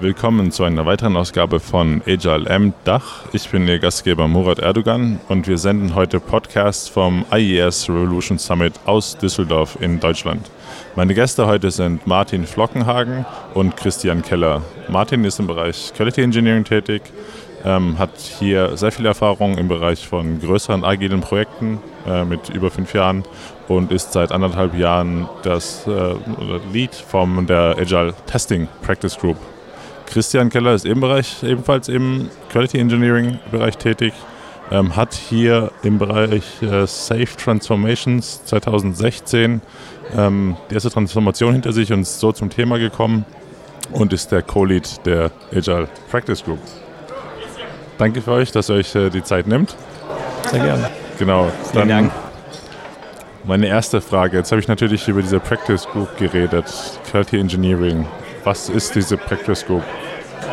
Willkommen zu einer weiteren Ausgabe von Agile M Dach. Ich bin Ihr Gastgeber Murat Erdogan und wir senden heute Podcasts vom IES Revolution Summit aus Düsseldorf in Deutschland. Meine Gäste heute sind Martin Flockenhagen und Christian Keller. Martin ist im Bereich Quality Engineering tätig, ähm, hat hier sehr viel Erfahrung im Bereich von größeren agilen Projekten äh, mit über fünf Jahren und ist seit anderthalb Jahren das äh, Lead von der Agile Testing Practice Group Christian Keller ist ebenbereich, ebenfalls im Quality Engineering Bereich tätig, ähm, hat hier im Bereich äh, Safe Transformations 2016 ähm, die erste Transformation hinter sich und ist so zum Thema gekommen und ist der Co-Lead der Agile Practice Group. Danke für euch, dass ihr euch äh, die Zeit nimmt. Sehr gerne. Genau. Vielen Dank. Meine erste Frage. Jetzt habe ich natürlich über diese Practice Group geredet, Quality Engineering. Was ist diese Practice Group?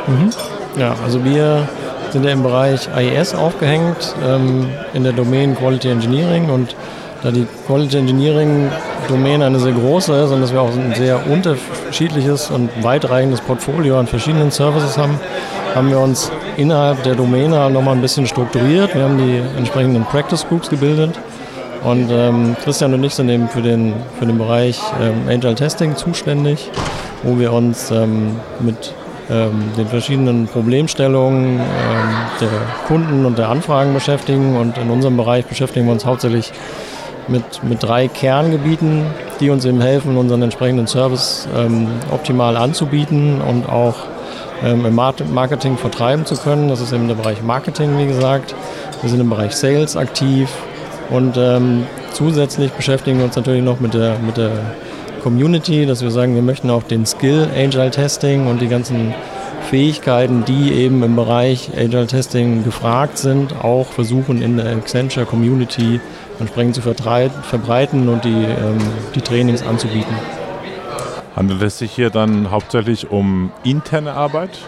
Mhm. Ja, also wir sind ja im Bereich IES aufgehängt, ähm, in der Domain Quality Engineering und da die Quality Engineering Domäne eine sehr große ist und dass wir auch ein sehr unterschiedliches und weitreichendes Portfolio an verschiedenen Services haben, haben wir uns innerhalb der Domäne nochmal ein bisschen strukturiert. Wir haben die entsprechenden Practice Groups gebildet und ähm, Christian und ich sind eben für den, für den Bereich ähm, Agile Testing zuständig, wo wir uns ähm, mit ähm, den verschiedenen Problemstellungen ähm, der Kunden und der Anfragen beschäftigen. Und in unserem Bereich beschäftigen wir uns hauptsächlich mit, mit drei Kerngebieten, die uns eben helfen, unseren entsprechenden Service ähm, optimal anzubieten und auch ähm, im Marketing vertreiben zu können. Das ist eben der Bereich Marketing, wie gesagt. Wir sind im Bereich Sales aktiv und ähm, zusätzlich beschäftigen wir uns natürlich noch mit der, mit der Community, dass wir sagen, wir möchten auch den Skill Agile Testing und die ganzen Fähigkeiten, die eben im Bereich Agile Testing gefragt sind, auch versuchen in der Accenture Community entsprechend zu verbreiten und die, ähm, die Trainings anzubieten. Handelt es sich hier dann hauptsächlich um interne Arbeit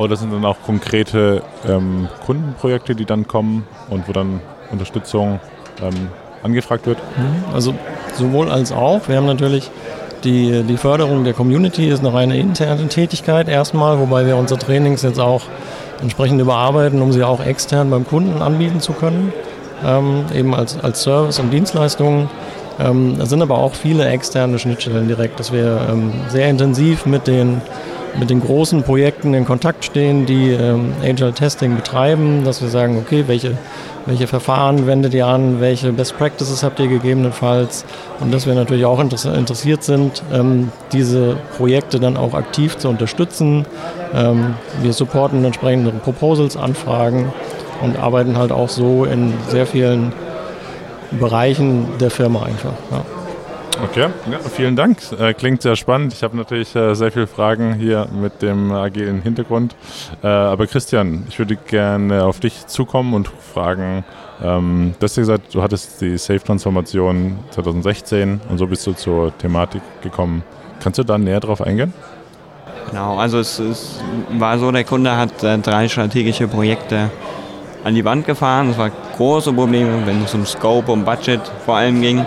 oder sind dann auch konkrete ähm, Kundenprojekte, die dann kommen und wo dann Unterstützung ähm, angefragt wird? Mhm. Also sowohl als auch. Wir haben natürlich die, die Förderung der Community ist noch eine interne Tätigkeit erstmal, wobei wir unsere Trainings jetzt auch entsprechend überarbeiten, um sie auch extern beim Kunden anbieten zu können, ähm, eben als, als Service und Dienstleistungen. Ähm, es sind aber auch viele externe Schnittstellen direkt, dass wir ähm, sehr intensiv mit den, mit den großen Projekten in Kontakt stehen, die ähm, Agile Testing betreiben, dass wir sagen, okay, welche welche Verfahren wendet ihr an? Welche Best Practices habt ihr gegebenenfalls? Und dass wir natürlich auch interessiert sind, ähm, diese Projekte dann auch aktiv zu unterstützen. Ähm, wir supporten entsprechende Proposals, Anfragen und arbeiten halt auch so in sehr vielen Bereichen der Firma einfach. Ja. Okay, ja, vielen Dank. Äh, klingt sehr spannend. Ich habe natürlich äh, sehr viele Fragen hier mit dem agilen Hintergrund. Äh, aber Christian, ich würde gerne auf dich zukommen und fragen, ähm, du hast ja gesagt, du hattest die Safe-Transformation 2016 und so bist du zur Thematik gekommen. Kannst du da näher drauf eingehen? Genau, also es, es war so, der Kunde hat drei strategische Projekte an die Wand gefahren. Das waren große Probleme, wenn es um Scope, um Budget vor allem ging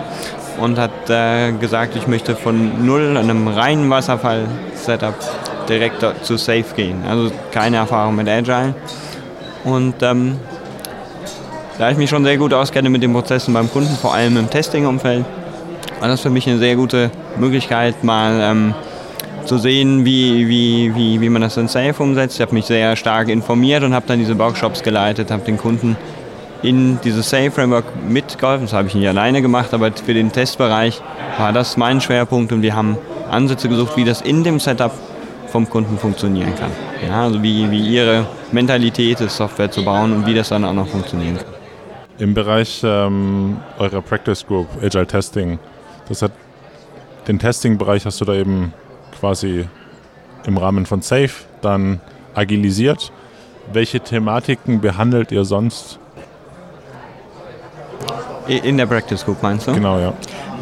und hat äh, gesagt, ich möchte von null, einem reinen Wasserfall-Setup direkt zu Safe gehen. Also keine Erfahrung mit Agile. Und ähm, da ich mich schon sehr gut auskenne mit den Prozessen beim Kunden, vor allem im Testing-Umfeld, war das für mich eine sehr gute Möglichkeit, mal ähm, zu sehen, wie, wie, wie, wie man das in Safe umsetzt. Ich habe mich sehr stark informiert und habe dann diese Workshops geleitet, habe den Kunden in dieses Safe Framework mitgeholfen. Das habe ich nicht alleine gemacht, aber für den Testbereich war das mein Schwerpunkt und wir haben Ansätze gesucht, wie das in dem Setup vom Kunden funktionieren kann. Ja, also wie, wie ihre Mentalität ist, Software zu bauen und wie das dann auch noch funktionieren kann. Im Bereich ähm, eurer Practice Group, Agile Testing, das hat den Testing-Bereich hast du da eben quasi im Rahmen von Safe dann agilisiert. Welche Thematiken behandelt ihr sonst In der Practice Group meinst du? Genau, ja.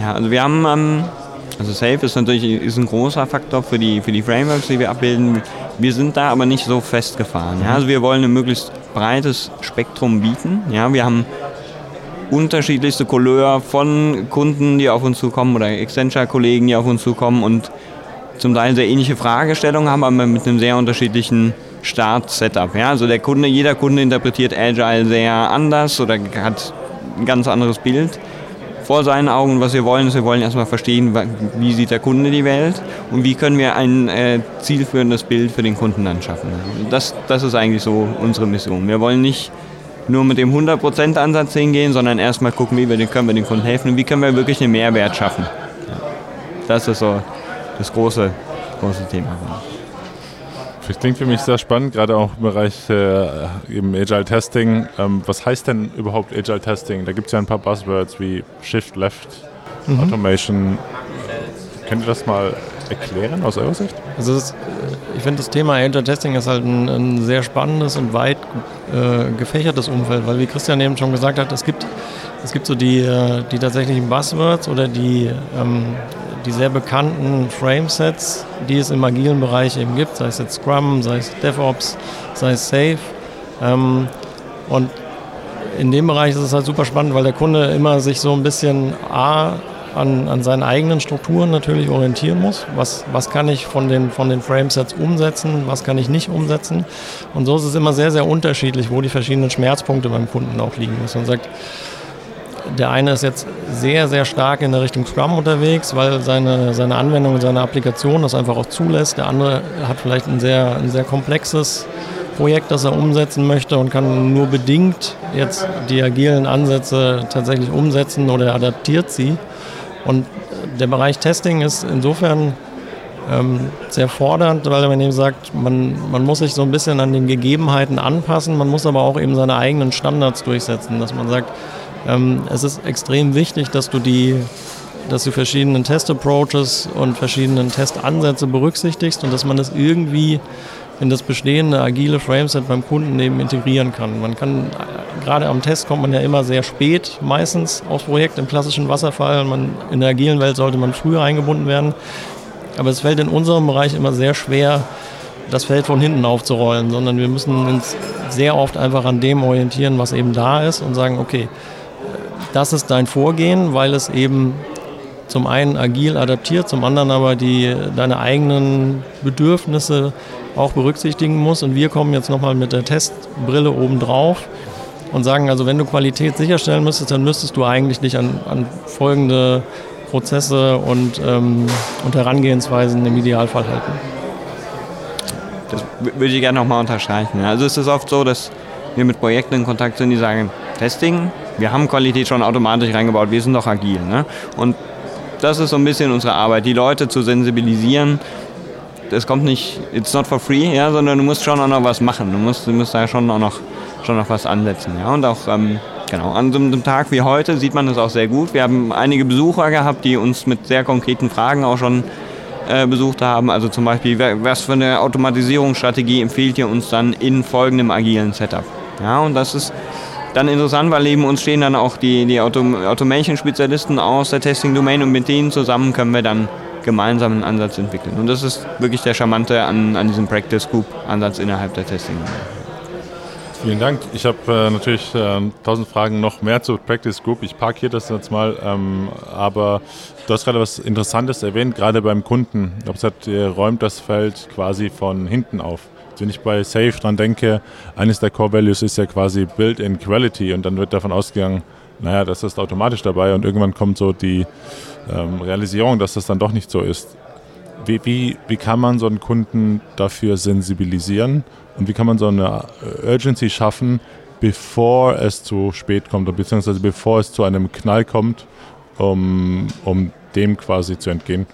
Ja, also wir haben, ähm, also Safe ist natürlich ist ein großer Faktor für die, für die Frameworks, die wir abbilden. Wir sind da aber nicht so festgefahren. Ja? Also wir wollen ein möglichst breites Spektrum bieten. Ja? Wir haben unterschiedlichste Couleur von Kunden, die auf uns zukommen oder Accenture-Kollegen, die auf uns zukommen und zum Teil sehr ähnliche Fragestellungen haben, aber mit einem sehr unterschiedlichen Start-Setup. Ja? Also der Kunde, jeder Kunde interpretiert Agile sehr anders oder hat ein ganz anderes Bild vor seinen Augen. Was wir wollen, ist, wir wollen erstmal verstehen, wie sieht der Kunde die Welt und wie können wir ein äh, zielführendes Bild für den Kunden dann schaffen. Das, das ist eigentlich so unsere Mission. Wir wollen nicht nur mit dem 100% Ansatz hingehen, sondern erstmal gucken, wie wir können wir den Kunden helfen und wie können wir wirklich einen Mehrwert schaffen. Das ist so das große, große Thema. Das klingt für mich sehr spannend, gerade auch im Bereich äh, eben Agile Testing. Ähm, was heißt denn überhaupt Agile Testing? Da gibt es ja ein paar Buzzwords wie Shift Left, mhm. Automation. Könnt ihr das mal erklären aus eurer Sicht? Also ist, ich finde das Thema Agile Testing ist halt ein, ein sehr spannendes und weit äh, gefächertes Umfeld, weil wie Christian eben schon gesagt hat, es gibt, es gibt so die, äh, die tatsächlichen Buzzwords oder die, ähm, die sehr bekannten Framesets, die es im agilen Bereich eben gibt, sei es jetzt Scrum, sei es DevOps, sei es Safe. Ähm, und in dem Bereich ist es halt super spannend, weil der Kunde immer sich so ein bisschen A an, an seinen eigenen Strukturen natürlich orientieren muss. Was, was kann ich von den, von den Framesets umsetzen, was kann ich nicht umsetzen. Und so ist es immer sehr, sehr unterschiedlich, wo die verschiedenen Schmerzpunkte beim Kunden auch liegen. Dass man sagt, der eine ist jetzt sehr, sehr stark in der Richtung Scrum unterwegs, weil seine, seine Anwendung seine Applikation das einfach auch zulässt. Der andere hat vielleicht ein sehr, ein sehr komplexes Projekt, das er umsetzen möchte und kann nur bedingt jetzt die agilen Ansätze tatsächlich umsetzen oder adaptiert sie. Und der Bereich Testing ist insofern ähm, sehr fordernd, weil man eben sagt, man, man muss sich so ein bisschen an den Gegebenheiten anpassen, man muss aber auch eben seine eigenen Standards durchsetzen, dass man sagt, ähm, es ist extrem wichtig, dass du die dass du verschiedenen Test-Approaches und verschiedenen Testansätze berücksichtigst und dass man das irgendwie in das bestehende agile Frameset beim Kunden eben integrieren kann. Man kann, gerade am Test kommt man ja immer sehr spät meistens aufs Projekt im klassischen Wasserfall. Man, in der agilen Welt sollte man früher eingebunden werden. Aber es fällt in unserem Bereich immer sehr schwer, das Feld von hinten aufzurollen, sondern wir müssen uns sehr oft einfach an dem orientieren, was eben da ist und sagen, okay, das ist dein Vorgehen, weil es eben zum einen agil adaptiert, zum anderen aber die, deine eigenen Bedürfnisse auch berücksichtigen muss. Und wir kommen jetzt nochmal mit der Testbrille obendrauf und sagen, also wenn du Qualität sicherstellen müsstest, dann müsstest du eigentlich dich an, an folgende Prozesse und, ähm, und Herangehensweisen im Idealfall halten. Das würde ich gerne nochmal unterstreichen. Also es ist oft so, dass wir mit Projekten in Kontakt sind, die sagen, Testing, wir haben Qualität schon automatisch reingebaut, wir sind doch agil. Ne? Und das ist so ein bisschen unsere Arbeit, die Leute zu sensibilisieren. Es kommt nicht, it's not for free, ja, sondern du musst schon auch noch was machen. Du musst, du musst da schon auch noch, schon noch was ansetzen. Ja? Und auch ähm, genau, an so einem Tag wie heute sieht man das auch sehr gut. Wir haben einige Besucher gehabt, die uns mit sehr konkreten Fragen auch schon äh, besucht haben. Also zum Beispiel, was für eine Automatisierungsstrategie empfiehlt ihr uns dann in folgendem agilen Setup? Ja, und das ist dann interessant, weil neben uns stehen dann auch die, die Autom Automation-Spezialisten aus der Testing-Domain und mit denen zusammen können wir dann gemeinsam einen Ansatz entwickeln. Und das ist wirklich der Charmante an, an diesem Practice Group-Ansatz innerhalb der Testing-Domain. Vielen Dank. Ich habe äh, natürlich äh, tausend Fragen noch mehr zur Practice Group. Ich parkiere das jetzt mal. Ähm, aber du hast gerade was Interessantes erwähnt, gerade beim Kunden. Ich habe gesagt, ihr räumt das Feld quasi von hinten auf. Wenn ich bei Safe dran denke, eines der Core Values ist ja quasi Build-in Quality und dann wird davon ausgegangen, naja, das ist automatisch dabei und irgendwann kommt so die ähm, Realisierung, dass das dann doch nicht so ist. Wie, wie, wie kann man so einen Kunden dafür sensibilisieren und wie kann man so eine äh, Urgency schaffen, bevor es zu spät kommt, beziehungsweise bevor es zu einem Knall kommt, um, um dem quasi zu entgehen?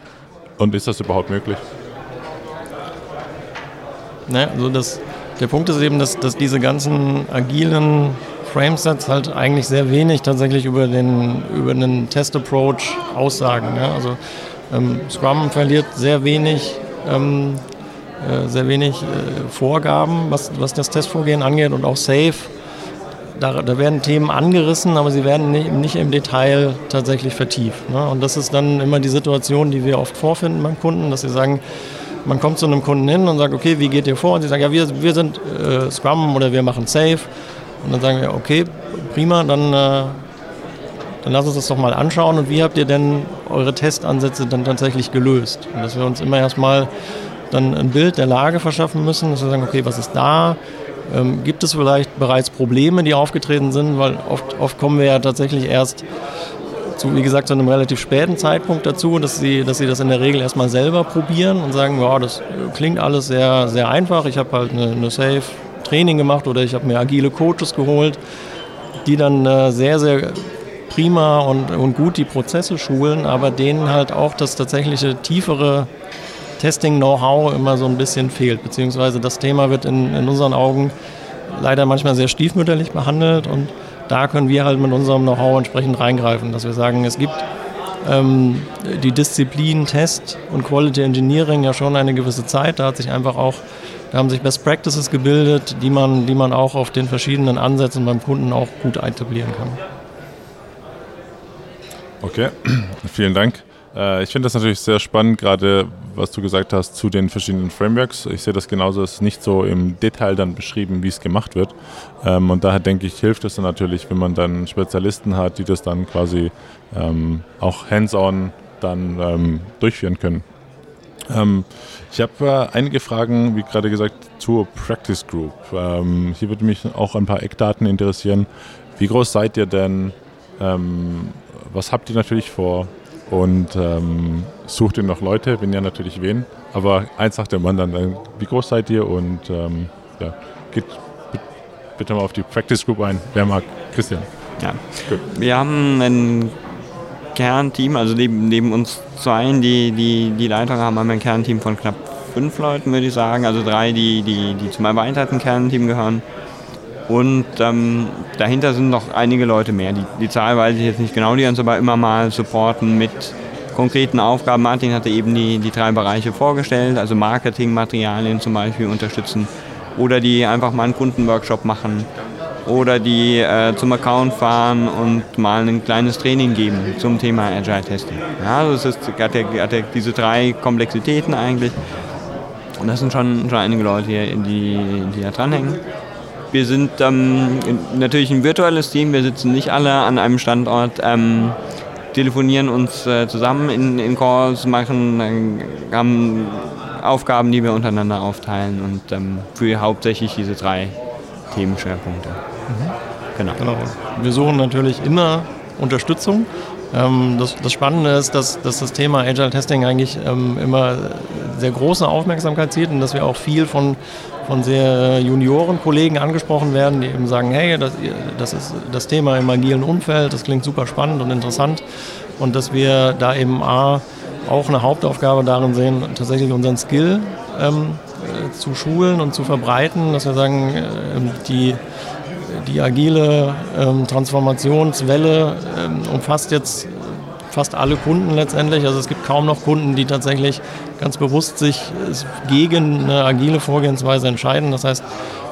Und ist das überhaupt möglich? Ne? Also das, der Punkt ist eben, dass, dass diese ganzen agilen Framesets halt eigentlich sehr wenig tatsächlich über den, über den Test-Approach aussagen. Ne? Also ähm, Scrum verliert sehr wenig, ähm, äh, sehr wenig äh, Vorgaben, was, was das Testvorgehen angeht und auch Safe. da, da, werden Themen angerissen, aber sie werden nicht, nicht im Detail tatsächlich vertieft. Ne? Und das ist dann immer die Situation, die wir oft vorfinden beim Kunden, dass sie sagen, man kommt zu einem Kunden hin und sagt, okay, wie geht ihr vor? Und sie sagen, ja, wir, wir sind äh, Scrum oder wir machen Safe. Und dann sagen wir, okay, prima, dann, äh, dann lass uns das doch mal anschauen. Und wie habt ihr denn eure Testansätze dann tatsächlich gelöst? Und dass wir uns immer erstmal dann ein Bild der Lage verschaffen müssen, dass wir sagen, okay, was ist da? Ähm, gibt es vielleicht bereits Probleme, die aufgetreten sind? Weil oft, oft kommen wir ja tatsächlich erst zu, wie gesagt, zu einem relativ späten Zeitpunkt dazu, dass sie, dass sie das in der Regel erstmal selber probieren und sagen, ja, das klingt alles sehr, sehr einfach. Ich habe halt eine, eine Safe Training gemacht oder ich habe mir agile Coaches geholt, die dann äh, sehr, sehr prima und, und gut die Prozesse schulen, aber denen halt auch das tatsächliche tiefere Testing-Know-how immer so ein bisschen fehlt. Beziehungsweise das Thema wird in, in unseren Augen leider manchmal sehr stiefmütterlich behandelt und da können wir halt mit unserem Know-how entsprechend reingreifen, dass wir sagen, es gibt ähm, die Disziplin Test und Quality Engineering ja schon eine gewisse Zeit. Da hat sich einfach auch, da haben sich Best Practices gebildet, die man, die man auch auf den verschiedenen Ansätzen beim Kunden auch gut etablieren kann. Okay, vielen Dank. Äh, ich finde das natürlich sehr spannend, gerade was du gesagt hast zu den verschiedenen Frameworks. Ich sehe das genauso, es ist nicht so im Detail dann beschrieben, wie es gemacht wird. Ähm, und daher denke ich, hilft es dann natürlich, wenn man dann Spezialisten hat, die das dann quasi ähm, auch hands-on dann ähm, durchführen können. ich habe äh, einige Fragen, wie gerade gesagt, zur Practice Group. hier würde mich auch ein paar Eckdaten interessieren. Wie groß seid ihr denn? was habt ihr natürlich vor? Und ähm, sucht ihr noch Leute, wenn ja natürlich wen. Aber eins sagt der Mann dann, äh, wie groß seid ihr und ähm, ja, geht bitte mal auf die Practice Group ein. Wer mag? Christian. Ja, Gut. wir haben ein Kernteam, also neben, neben uns zwei, die, die die Leitung haben, haben wir ein Kernteam von knapp fünf Leuten, würde ich sagen. Also drei, die, die, die zum erweiterten Kernteam gehören und ähm, dahinter sind noch einige Leute mehr. Die, die Zahl weiß ich jetzt nicht genau, die uns aber immer mal supporten mit konkreten Aufgaben. Martin hatte eben die, die drei Bereiche vorgestellt, also Marketingmaterialien zum Beispiel unterstützen oder die einfach mal einen Kundenworkshop machen oder die äh, zum Account fahren und mal ein kleines Training geben zum Thema Agile Testing. Ja, also es ist, hat, ja, hat ja diese drei Komplexitäten eigentlich und das sind schon, schon einige Leute, die, die da dranhängen. Wir sind ähm, natürlich ein virtuelles Team, wir sitzen nicht alle an einem Standort, ähm, telefonieren uns äh, zusammen in, in Calls, machen, äh, haben Aufgaben, die wir untereinander aufteilen und ähm, für hauptsächlich diese drei Themenschwerpunkte. Mhm. Genau. genau. Wir suchen natürlich immer Unterstützung. Ähm, das, das, Spannende ist, dass, dass, das Thema Agile Testing eigentlich ähm, immer sehr große Aufmerksamkeit zieht und dass wir auch viel von von sehr Junioren-Kollegen angesprochen werden, die eben sagen, hey, das, das ist das Thema im agilen Umfeld, das klingt super spannend und interessant und dass wir da eben A, auch eine Hauptaufgabe darin sehen, tatsächlich unseren Skill ähm, äh, zu schulen und zu verbreiten, dass wir sagen, äh, die, die agile ähm, Transformationswelle ähm, umfasst jetzt fast alle Kunden letztendlich. Also es gibt kaum noch Kunden, die tatsächlich ganz bewusst sich gegen eine agile Vorgehensweise entscheiden. Das heißt,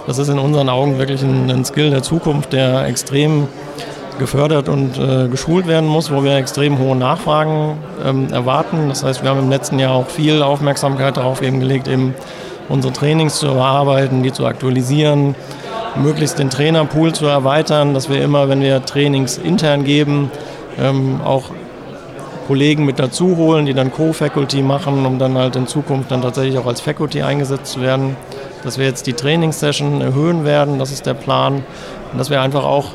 das ist in unseren Augen wirklich ein, ein Skill der Zukunft, der extrem gefördert und äh, geschult werden muss, wo wir extrem hohe Nachfragen ähm, erwarten. Das heißt, wir haben im letzten Jahr auch viel Aufmerksamkeit darauf eben gelegt, eben unsere Trainings zu überarbeiten, die zu aktualisieren, möglichst den Trainerpool zu erweitern, dass wir immer, wenn wir Trainings intern geben, ähm, auch Kollegen mit dazu holen, die dann Co-Faculty machen, um dann halt in Zukunft dann tatsächlich auch als Faculty eingesetzt zu werden. Dass wir jetzt die Trainingssession erhöhen werden, das ist der Plan. Und dass wir einfach auch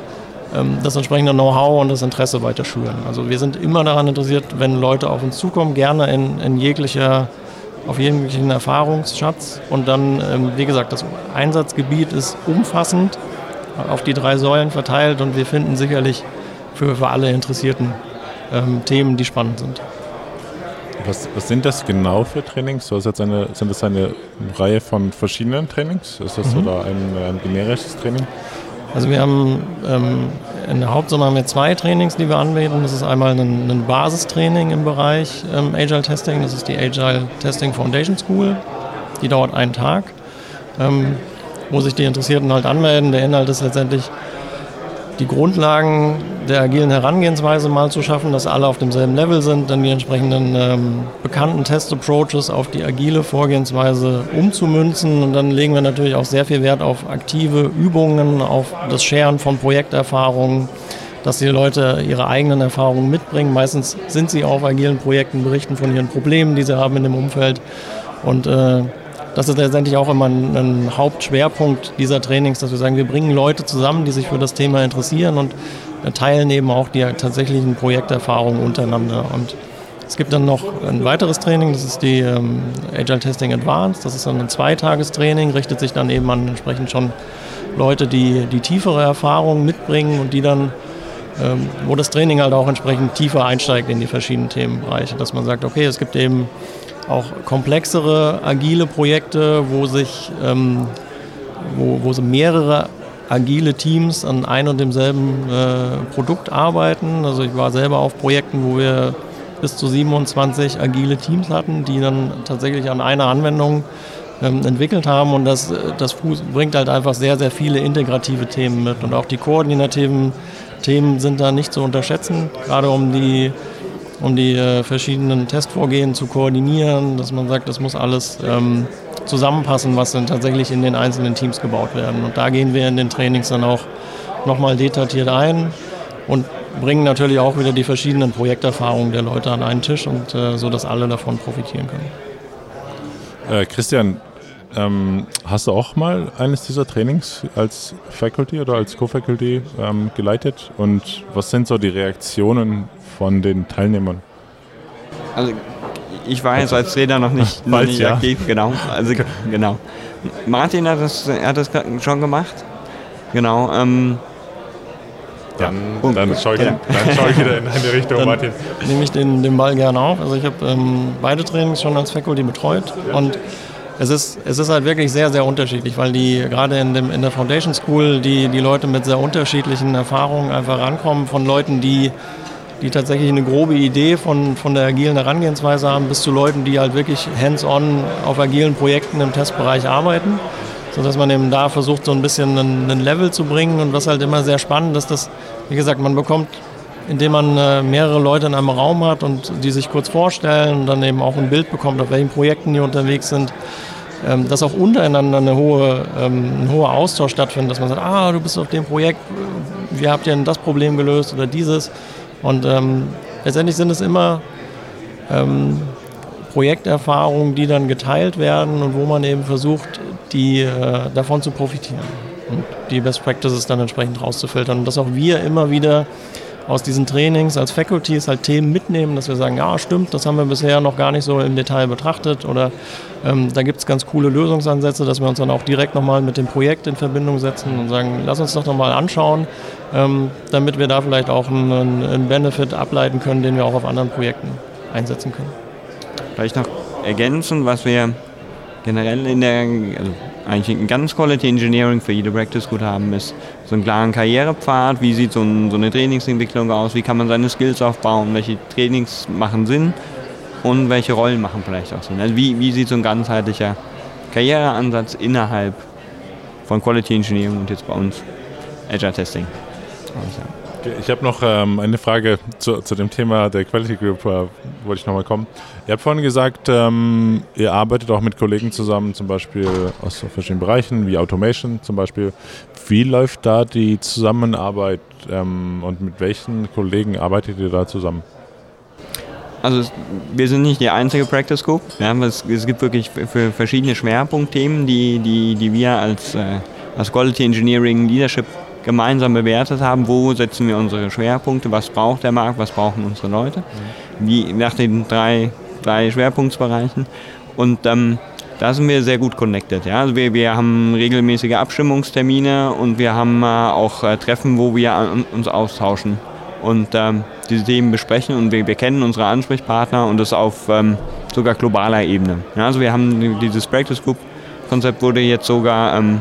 ähm, das entsprechende Know-how und das Interesse weiter schüren. Also wir sind immer daran interessiert, wenn Leute auf uns zukommen, gerne in, in jeglicher auf jeglichen Erfahrungsschatz. Und dann, ähm, wie gesagt, das Einsatzgebiet ist umfassend auf die drei Säulen verteilt und wir finden sicherlich für, für alle Interessierten ähm, Themen, die spannend sind. Was, was, sind das genau für Trainings? So, jetzt eine, sind das eine Reihe von verschiedenen Trainings? Ist das mhm. oder ein, ein generisches Training? Also wir haben ähm, in der Hauptsumme haben wir zwei Trainings, die wir anbieten. Das ist einmal ein, ein Basistraining im Bereich ähm, Agile Testing. Das ist die Agile Testing Foundation School. Die dauert einen Tag, ähm, wo sich die Interessierten halt anmelden. Der Inhalt ist letztendlich die Grundlagen der agilen Herangehensweise mal zu schaffen, dass alle auf demselben Level sind, dann die entsprechenden ähm, bekannten Test-Approaches auf die agile Vorgehensweise umzumünzen. Und dann legen wir natürlich auch sehr viel Wert auf aktive Übungen, auf das Scheren von Projekterfahrungen, dass die Leute ihre eigenen Erfahrungen mitbringen. Meistens sind sie auf agilen Projekten, berichten von ihren Problemen, die sie haben in dem Umfeld. Und äh, das ist letztendlich auch immer ein, ein, Hauptschwerpunkt dieser Trainings, dass wir sagen, wir bringen Leute zusammen, die sich für das Thema interessieren und teilen eben auch die tatsächlichen Projekterfahrungen untereinander. Und es gibt dann noch ein weiteres Training, das ist die ähm, Agile Testing Advanced. Das ist dann ein Zweitagestraining, richtet sich dann eben an entsprechend schon Leute, die die tiefere Erfahrungen mitbringen und die dann, ähm, wo das Training halt auch entsprechend tiefer einsteigt in die verschiedenen Themenbereiche, dass man sagt, okay, es gibt eben auch komplexere agile Projekte, wo sich ähm, wo, wo mehrere agile Teams an ein und demselben äh, Produkt arbeiten. Also ich war selber auf Projekten, wo wir bis zu 27 agile Teams hatten, die dann tatsächlich an einer Anwendung ähm, entwickelt haben und das, das bringt halt einfach sehr, sehr viele integrative Themen mit und auch die koordinativen Themen sind da nicht zu unterschätzen, gerade um die um die äh, verschiedenen Testvorgehen zu koordinieren, dass man sagt, das muss alles ähm, zusammenpassen, was dann tatsächlich in den einzelnen Teams gebaut werden. Und da gehen wir in den Trainings dann auch nochmal detailliert ein und bringen natürlich auch wieder die verschiedenen Projekterfahrungen der Leute an einen Tisch und äh, so, dass alle davon profitieren können. Äh, Christian, ähm, hast du auch mal eines dieser Trainings als Faculty oder als Co-Faculty ähm, geleitet? Und was sind so die Reaktionen von den Teilnehmern? Also ich war jetzt als Trainer noch nicht, noch nicht ja. aktiv, genau. Also genau. Martin hat das, hat das schon gemacht. Genau. Ähm, dann, dann, schaue ich, dann schau ich wieder in eine Richtung, dann Martin. Nehme ich den, den Ball gerne auf. Also ich habe ähm, beide Trainings schon als Faculty betreut und es ist, es ist halt wirklich sehr, sehr unterschiedlich, weil die gerade in, dem, in der Foundation School die, die Leute mit sehr unterschiedlichen Erfahrungen einfach rankommen, von Leuten, die die tatsächlich eine grobe Idee von, von der agilen Herangehensweise haben, bis zu Leuten, die halt wirklich hands-on auf agilen Projekten im Testbereich arbeiten, sodass man eben da versucht, so ein bisschen einen, einen Level zu bringen. Und was halt immer sehr spannend ist, dass, wie gesagt, man bekommt, indem man äh, mehrere Leute in einem Raum hat und die sich kurz vorstellen und dann eben auch ein Bild bekommt, auf welchen Projekten die unterwegs sind, ähm, dass auch untereinander eine hohe, ähm, ein hoher Austausch stattfindet, dass man sagt, ah, du bist auf dem Projekt, wie habt ihr denn das Problem gelöst oder dieses? Und ähm, letztendlich sind es immer ähm, Projekterfahrungen, die dann geteilt werden und wo man eben versucht, die äh, davon zu profitieren und die Best Practices dann entsprechend rauszufiltern. Und dass auch wir immer wieder aus diesen Trainings als Faculties halt Themen mitnehmen, dass wir sagen, ja stimmt, das haben wir bisher noch gar nicht so im Detail betrachtet oder ähm, da gibt es ganz coole Lösungsansätze, dass wir uns dann auch direkt nochmal mit dem Projekt in Verbindung setzen und sagen, lass uns doch nochmal anschauen, ähm, damit wir da vielleicht auch einen, einen Benefit ableiten können, den wir auch auf anderen Projekten einsetzen können. Vielleicht noch ergänzen, was wir generell in der, also eigentlich ein ganz Quality Engineering für jede Practice gut haben, ist so einen klaren Karrierepfad, wie sieht so, ein, so, eine Trainingsentwicklung aus, wie kann man seine Skills aufbauen, welche Trainings machen Sinn und welche Rollen machen vielleicht auch Sinn. Also wie, wie sieht so ein ganzheitlicher Karriereansatz innerhalb von Quality Engineering und jetzt bei uns Agile Testing Ich habe noch ähm, eine Frage zu, zu, dem Thema der Quality Group, äh, wollte ich nochmal kommen. Ihr habt vorhin gesagt, ähm, ihr arbeitet auch mit Kollegen zusammen, zum Beispiel aus verschiedenen Bereichen, wie Automation zum Beispiel. Wie läuft da die Zusammenarbeit ähm, und mit welchen Kollegen arbeitet ihr da zusammen? Also wir sind nicht die einzige Practice Group. Ja, es, es, gibt wirklich für verschiedene Schwerpunktthemen, die, die, die wir als, äh, als Quality Engineering Leadership gemeinsam bewertet haben, wo setzen wir unsere Schwerpunkte, was braucht der Markt, was brauchen unsere Leute, wie nach den drei, drei Schwerpunktbereichen. Und ähm, da sind wir sehr gut connected. Ja? Also wir, wir haben regelmäßige Abstimmungstermine und wir haben äh, auch äh, Treffen, wo wir an, uns austauschen und ähm, diese Themen besprechen und wir, wir kennen unsere Ansprechpartner und das auf ähm, sogar globaler Ebene. Ja? Also wir haben dieses Practice Group Konzept wurde jetzt sogar ähm,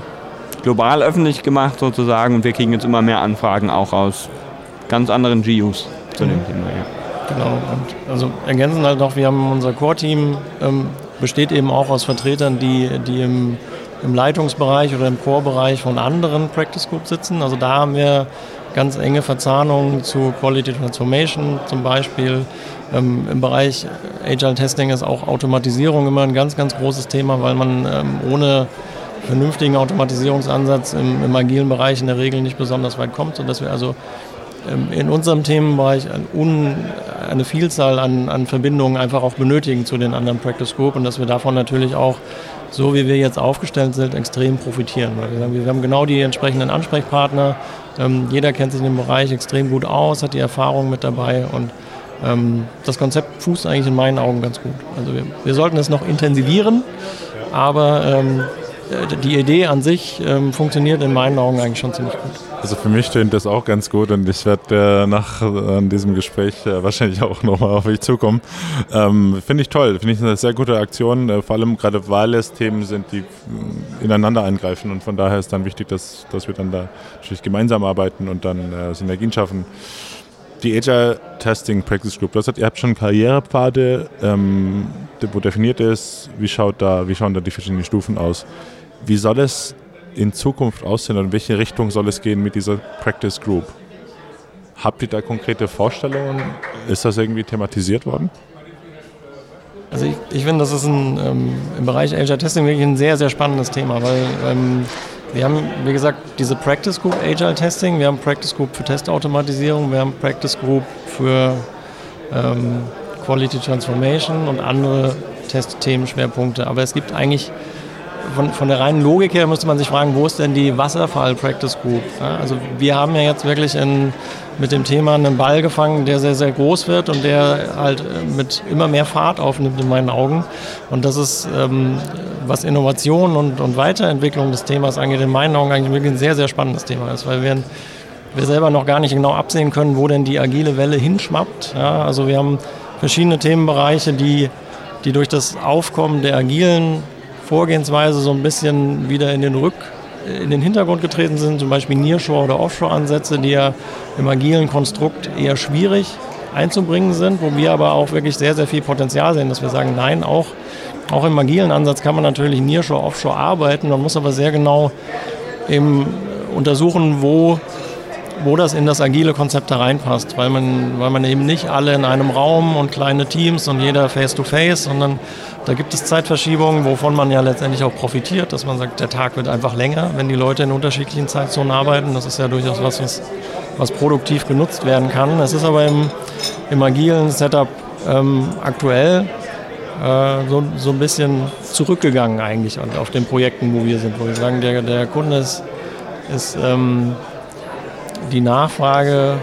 global öffentlich gemacht sozusagen und wir kriegen jetzt immer mehr Anfragen auch aus ganz anderen GUs zu dem mhm. Thema. Ja. Genau, und also ergänzen halt noch, wir haben unser Core-Team ähm, besteht eben auch aus Vertretern, die, die im, im Leitungsbereich oder im Core-Bereich von anderen Practice Groups sitzen. Also da haben wir ganz enge Verzahnung zu Quality Transformation zum Beispiel. Ähm, Im Bereich Agile Testing ist auch Automatisierung immer ein ganz, ganz großes Thema, weil man ähm, ohne vernünftigen Automatisierungsansatz im, im, agilen Bereich in der Regel nicht besonders weit kommt, sodass wir also ähm, in unserem Themenbereich eine Vielzahl an, an, Verbindungen einfach auch benötigen zu den anderen Practice Group und dass wir davon natürlich auch, so wie wir jetzt aufgestellt sind, extrem profitieren. Weil wir, sagen, wir haben genau die entsprechenden Ansprechpartner, ähm, jeder kennt sich in dem Bereich extrem gut aus, hat die Erfahrung mit dabei und ähm, das Konzept fußt eigentlich in meinen Augen ganz gut. Also wir, wir sollten es noch intensivieren, aber die Idee an sich ähm, funktioniert in meinen Augen eigentlich schon ziemlich gut. Also für mich klingt das auch ganz gut und ich werde äh, nach äh, diesem Gespräch äh, wahrscheinlich auch nochmal auf euch zukommen. Ähm, finde ich toll, finde ich eine sehr gute Aktion, äh, vor allem gerade weil es Themen sind, die mm, ineinander eingreifen und von daher ist dann wichtig, dass, dass wir dann da natürlich gemeinsam arbeiten und dann äh, Synergien schaffen die Agile Testing Practice Group, das hat, ihr habt schon Karrierepfade, ähm, wo definiert ist, wie, schaut da, wie schauen da die verschiedenen Stufen aus. Wie soll es in Zukunft aussehen und in welche Richtung soll es gehen mit dieser Practice Group? Habt ihr da konkrete Vorstellungen? Ist das irgendwie thematisiert worden? Also ich, ich finde, das ist ein, ähm, im Bereich Agile Testing wirklich ein sehr, sehr spannendes Thema, weil ähm, wir haben, wie gesagt, diese Practice Group Agile Testing, wir haben Practice Group für Testautomatisierung, wir haben Practice Group für ähm, Quality Transformation und andere Testthemenschwerpunkte. Aber es gibt eigentlich von, von der reinen Logik her müsste man sich fragen, wo ist denn die Wasserfall-Practice Group? Ja, also wir haben ja jetzt wirklich in, mit dem Thema einen Ball gefangen, der sehr, sehr groß wird und der halt äh, mit immer mehr Fahrt aufnimmt in meinen Augen. Und das ist, ähm, was Innovation und, und Weiterentwicklung des Themas angeht, in meinen Augen eigentlich wirklich ein sehr, sehr spannendes Thema ist, weil wir, wir selber noch gar nicht genau absehen können, wo denn die agile Welle hinschmappt. Ja, also wir haben verschiedene Themenbereiche, die, die durch das Aufkommen der agilen Vorgehensweise so ein bisschen wieder in den Rück in den Hintergrund getreten sind, zum Beispiel Nearshore- oder Offshore-Ansätze, die ja im agilen Konstrukt eher schwierig einzubringen sind, wo wir aber auch wirklich sehr, sehr viel Potenzial sehen, dass wir sagen, nein, auch, auch im agilen Ansatz kann man natürlich Nearshore, Offshore arbeiten, man muss aber sehr genau eben untersuchen, wo wo das in das agile Konzept da reinpasst, weil man, weil man eben nicht alle in einem Raum und kleine Teams und jeder face-to-face, -face, sondern da gibt es Zeitverschiebungen, wovon man ja letztendlich auch profitiert, dass man sagt, der Tag wird einfach länger, wenn die Leute in unterschiedlichen Zeitzonen arbeiten. Das ist ja durchaus was, was, was produktiv genutzt werden kann. Es ist aber im, im agilen Setup ähm, aktuell äh, so, so ein bisschen zurückgegangen eigentlich auf den Projekten, wo wir sind, wo wir sagen, der, der Kunde ist, ist ähm, die Nachfrage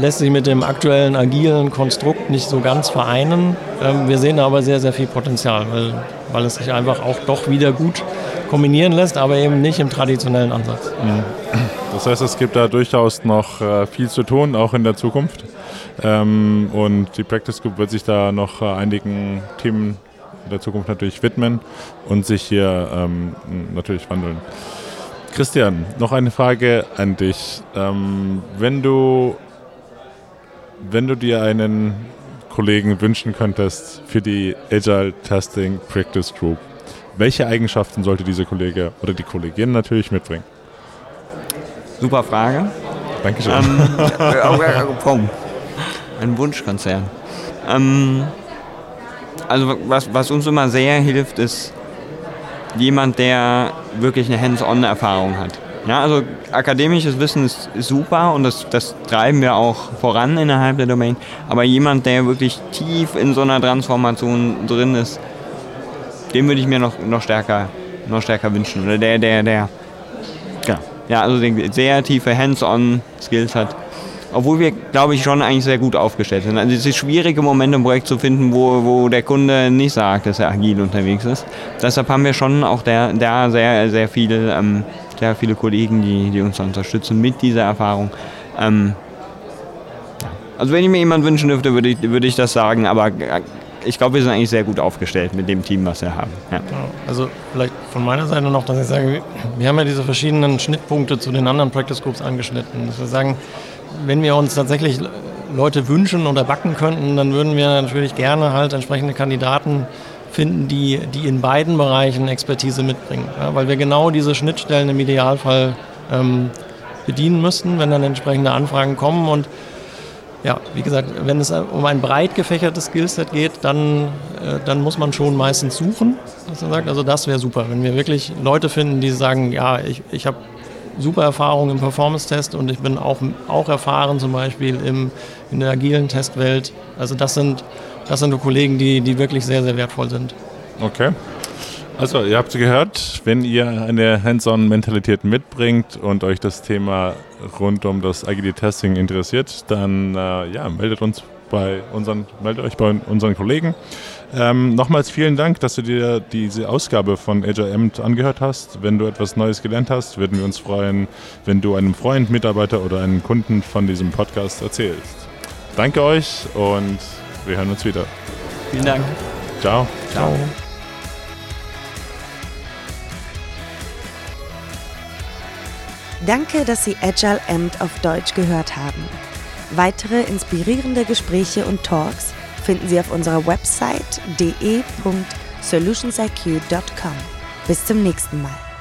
lässt sich mit dem aktuellen agilen Konstrukt nicht so ganz vereinen. Ähm, wir sehen aber sehr, sehr viel Potenzial, weil, weil es sich einfach auch doch wieder gut kombinieren lässt, aber eben nicht im traditionellen Ansatz. Das heißt, es gibt da durchaus noch äh, viel zu tun, auch in der Zukunft. Ähm, und die Practice Group wird sich da noch äh, einigen Themen in der Zukunft natürlich widmen und sich hier ähm, natürlich wandeln. Christian, noch eine Frage an dich. Ähm, wenn du wenn du dir einen Kollegen wünschen könntest für die Agile Testing Practice Group, welche Eigenschaften sollte dieser Kollege oder die Kollegin natürlich mitbringen? Super Frage. Dankeschön. Ähm, Ein Wunschkonzern. Ähm, also was, was uns immer sehr hilft, ist jemand, der wirklich eine Hands-on-Erfahrung hat. Ja, also akademisches Wissen ist, super und das, das treiben wir auch voran innerhalb der Domain. Aber jemand, der wirklich tief in so einer Transformation drin ist, den würde ich mir noch, noch, stärker, noch stärker wünschen. Oder der, der, der, ja, ja also sehr tiefe Hands-on-Skills hat. Obwohl wir, glaube ich, schon eigentlich sehr gut aufgestellt sind. Also es ist schwierig im Moment im Projekt zu finden, wo, wo der Kunde nicht sagt, dass er agil unterwegs ist. Deshalb haben wir schon auch da, sehr, sehr viel ähm, sehr viele Kollegen, die, die uns unterstützen mit dieser Erfahrung. Ähm, also wenn ich mir jemanden wünschen dürfte, würde ich, würde ich das sagen, aber äh, ich glaube, wir sind eigentlich sehr gut aufgestellt mit dem Team, was wir haben. Ja. Also vielleicht von meiner Seite noch, dass ich sage, wir haben ja diese verschiedenen Schnittpunkte zu den anderen Practice Groups angeschnitten. Dass wir sagen, wenn wir uns tatsächlich Leute wünschen oder backen könnten, dann würden wir natürlich gerne halt entsprechende Kandidaten finden, die, die in beiden Bereichen Expertise mitbringen. Ja, weil wir genau diese Schnittstellen im Idealfall ähm, bedienen müssten, wenn dann entsprechende Anfragen kommen. Und ja, wie gesagt, wenn es um ein breit gefächertes Skillset geht, dann, äh, dann muss man schon meistens suchen. Also das wäre super, wenn wir wirklich Leute finden, die sagen, ja, ich, ich habe super Erfahrung im Performance-Test und ich bin auch, auch erfahren zum Beispiel im, in der agilen Testwelt. Also das sind, das sind Kollegen, die, die wirklich sehr, sehr wertvoll sind. Okay. Also ihr habt gehört, wenn ihr eine Hands-on-Mentalität mitbringt und euch das Thema rund um das Agile Testing interessiert, dann äh, ja, meldet uns bei unseren, meldet euch bei unseren Kollegen. Ähm, nochmals vielen Dank, dass du dir diese Ausgabe von Agile Amt angehört hast. Wenn du etwas Neues gelernt hast, würden wir uns freuen, wenn du einem Freund, Mitarbeiter oder einem Kunden von diesem Podcast erzählst. Danke euch und wir hören uns wieder. Vielen Dank. Ciao. Ciao. Danke, dass Sie Agile Amt auf Deutsch gehört haben. Weitere inspirierende Gespräche und Talks finden Sie auf unserer Website de.solutionsiq.com. Bis zum nächsten Mal.